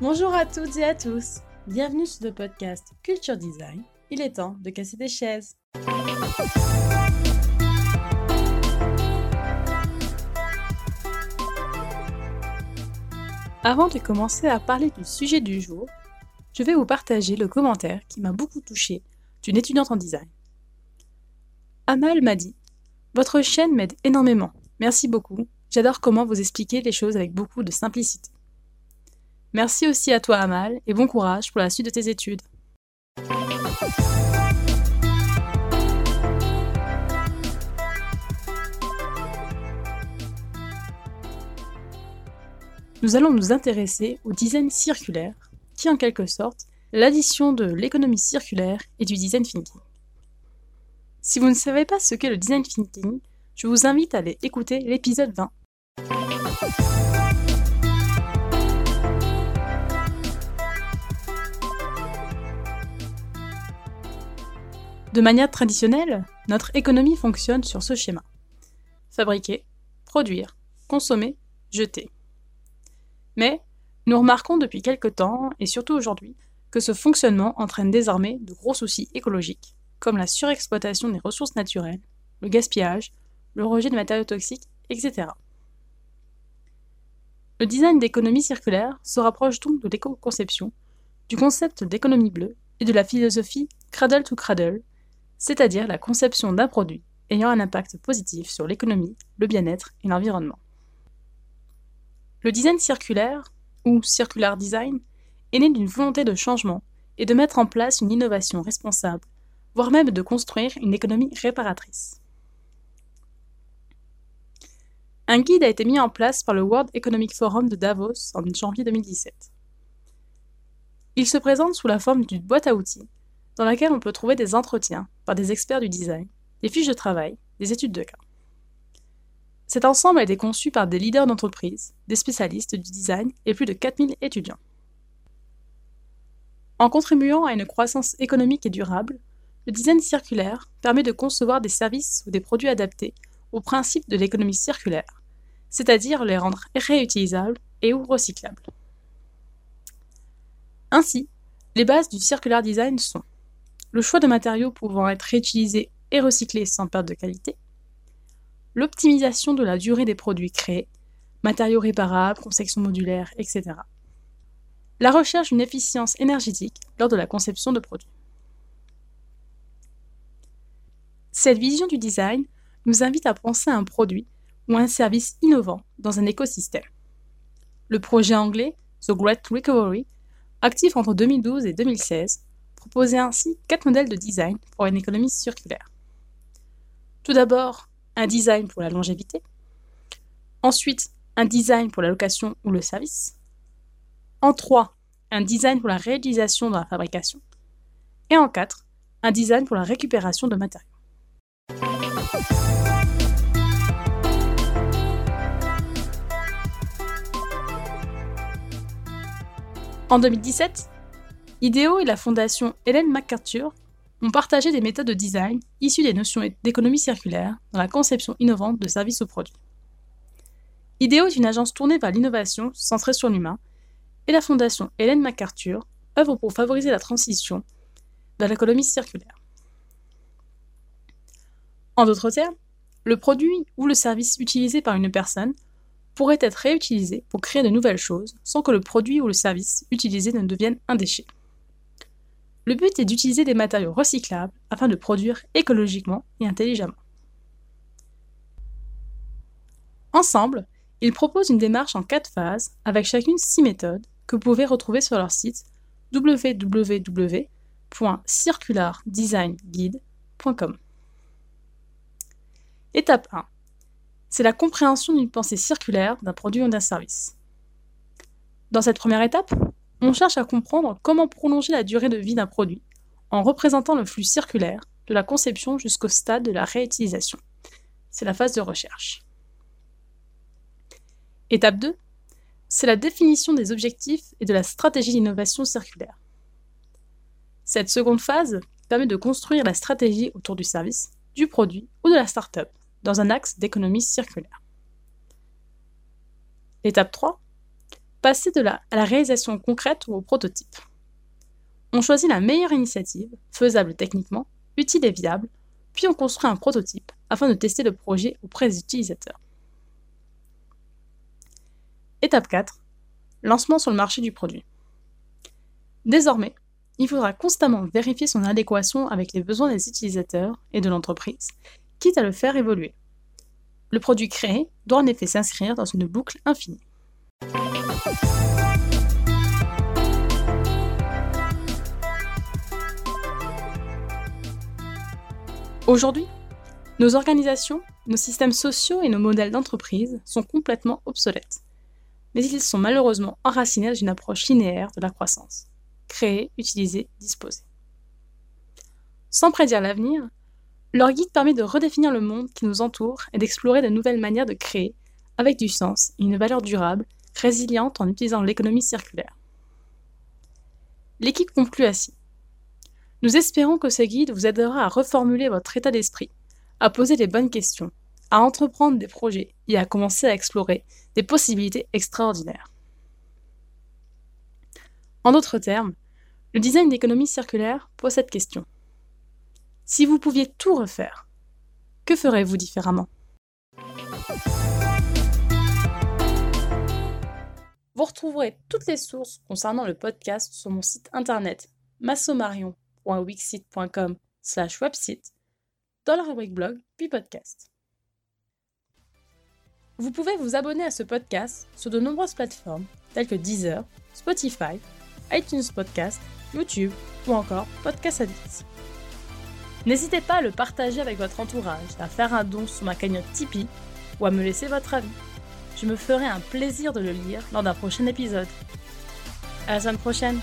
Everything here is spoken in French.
Bonjour à toutes et à tous, bienvenue sur le podcast Culture Design. Il est temps de casser des chaises. Avant de commencer à parler du sujet du jour, je vais vous partager le commentaire qui m'a beaucoup touché d'une étudiante en design. Amal m'a dit Votre chaîne m'aide énormément. Merci beaucoup. J'adore comment vous expliquez les choses avec beaucoup de simplicité. Merci aussi à toi Amal et bon courage pour la suite de tes études. nous allons nous intéresser au design circulaire, qui est en quelque sorte l'addition de l'économie circulaire et du design thinking. Si vous ne savez pas ce qu'est le design thinking, je vous invite à aller écouter l'épisode 20. De manière traditionnelle, notre économie fonctionne sur ce schéma. Fabriquer, produire, consommer, jeter. Mais nous remarquons depuis quelque temps, et surtout aujourd'hui, que ce fonctionnement entraîne désormais de gros soucis écologiques, comme la surexploitation des ressources naturelles, le gaspillage, le rejet de matériaux toxiques, etc. Le design d'économie circulaire se rapproche donc de l'éco-conception, du concept d'économie bleue et de la philosophie cradle to cradle, c'est-à-dire la conception d'un produit ayant un impact positif sur l'économie, le bien-être et l'environnement. Le design circulaire, ou circular design, est né d'une volonté de changement et de mettre en place une innovation responsable, voire même de construire une économie réparatrice. Un guide a été mis en place par le World Economic Forum de Davos en janvier 2017. Il se présente sous la forme d'une boîte à outils dans laquelle on peut trouver des entretiens par des experts du design, des fiches de travail, des études de cas. Cet ensemble a été conçu par des leaders d'entreprise, des spécialistes du design et plus de 4000 étudiants. En contribuant à une croissance économique et durable, le design circulaire permet de concevoir des services ou des produits adaptés au principe de l'économie circulaire, c'est-à-dire les rendre réutilisables et ou recyclables. Ainsi, les bases du circular design sont le choix de matériaux pouvant être réutilisés et recyclés sans perte de qualité, l'optimisation de la durée des produits créés, matériaux réparables, conception modulaire, etc. La recherche d'une efficience énergétique lors de la conception de produits. Cette vision du design nous invite à penser à un produit ou un service innovant dans un écosystème. Le projet anglais The Great Recovery, actif entre 2012 et 2016, proposait ainsi quatre modèles de design pour une économie circulaire. Tout d'abord, un design pour la longévité, ensuite un design pour la location ou le service, en trois, un design pour la réutilisation dans la fabrication, et en quatre, un design pour la récupération de matériaux. En 2017, IDEO et la fondation Helen MacArthur ont partagé des méthodes de design issues des notions d'économie circulaire dans la conception innovante de services aux produits. IDEO est une agence tournée vers l'innovation centrée sur l'humain, et la fondation Hélène MacArthur œuvre pour favoriser la transition vers l'économie circulaire. En d'autres termes, le produit ou le service utilisé par une personne pourrait être réutilisé pour créer de nouvelles choses sans que le produit ou le service utilisé ne devienne un déchet. Le but est d'utiliser des matériaux recyclables afin de produire écologiquement et intelligemment. Ensemble, ils proposent une démarche en quatre phases avec chacune six méthodes que vous pouvez retrouver sur leur site www.circulardesignguide.com. Étape 1. C'est la compréhension d'une pensée circulaire d'un produit ou d'un service. Dans cette première étape, on cherche à comprendre comment prolonger la durée de vie d'un produit en représentant le flux circulaire de la conception jusqu'au stade de la réutilisation. C'est la phase de recherche. Étape 2, c'est la définition des objectifs et de la stratégie d'innovation circulaire. Cette seconde phase permet de construire la stratégie autour du service, du produit ou de la startup dans un axe d'économie circulaire. L'étape 3. Passer de là à la réalisation concrète ou au prototype. On choisit la meilleure initiative, faisable techniquement, utile et viable, puis on construit un prototype afin de tester le projet auprès des utilisateurs. Étape 4. Lancement sur le marché du produit. Désormais, il faudra constamment vérifier son adéquation avec les besoins des utilisateurs et de l'entreprise, à le faire évoluer. Le produit créé doit en effet s'inscrire dans une boucle infinie. Aujourd'hui, nos organisations, nos systèmes sociaux et nos modèles d'entreprise sont complètement obsolètes. Mais ils sont malheureusement enracinés dans une approche linéaire de la croissance. Créer, utiliser, disposer. Sans prédire l'avenir, leur guide permet de redéfinir le monde qui nous entoure et d'explorer de nouvelles manières de créer, avec du sens et une valeur durable, résiliente en utilisant l'économie circulaire. L'équipe conclut ainsi. Nous espérons que ce guide vous aidera à reformuler votre état d'esprit, à poser les bonnes questions, à entreprendre des projets et à commencer à explorer des possibilités extraordinaires. En d'autres termes, le design d'économie circulaire pose cette question. Si vous pouviez tout refaire, que ferez-vous différemment? Vous retrouverez toutes les sources concernant le podcast sur mon site internet massomarion.wixit.com slash website dans la rubrique blog puis podcast. Vous pouvez vous abonner à ce podcast sur de nombreuses plateformes telles que Deezer, Spotify, iTunes Podcast, YouTube ou encore Podcast Addict. N'hésitez pas à le partager avec votre entourage, à faire un don sur ma cagnotte Tipeee ou à me laisser votre avis. Je me ferai un plaisir de le lire lors d'un prochain épisode. À la semaine prochaine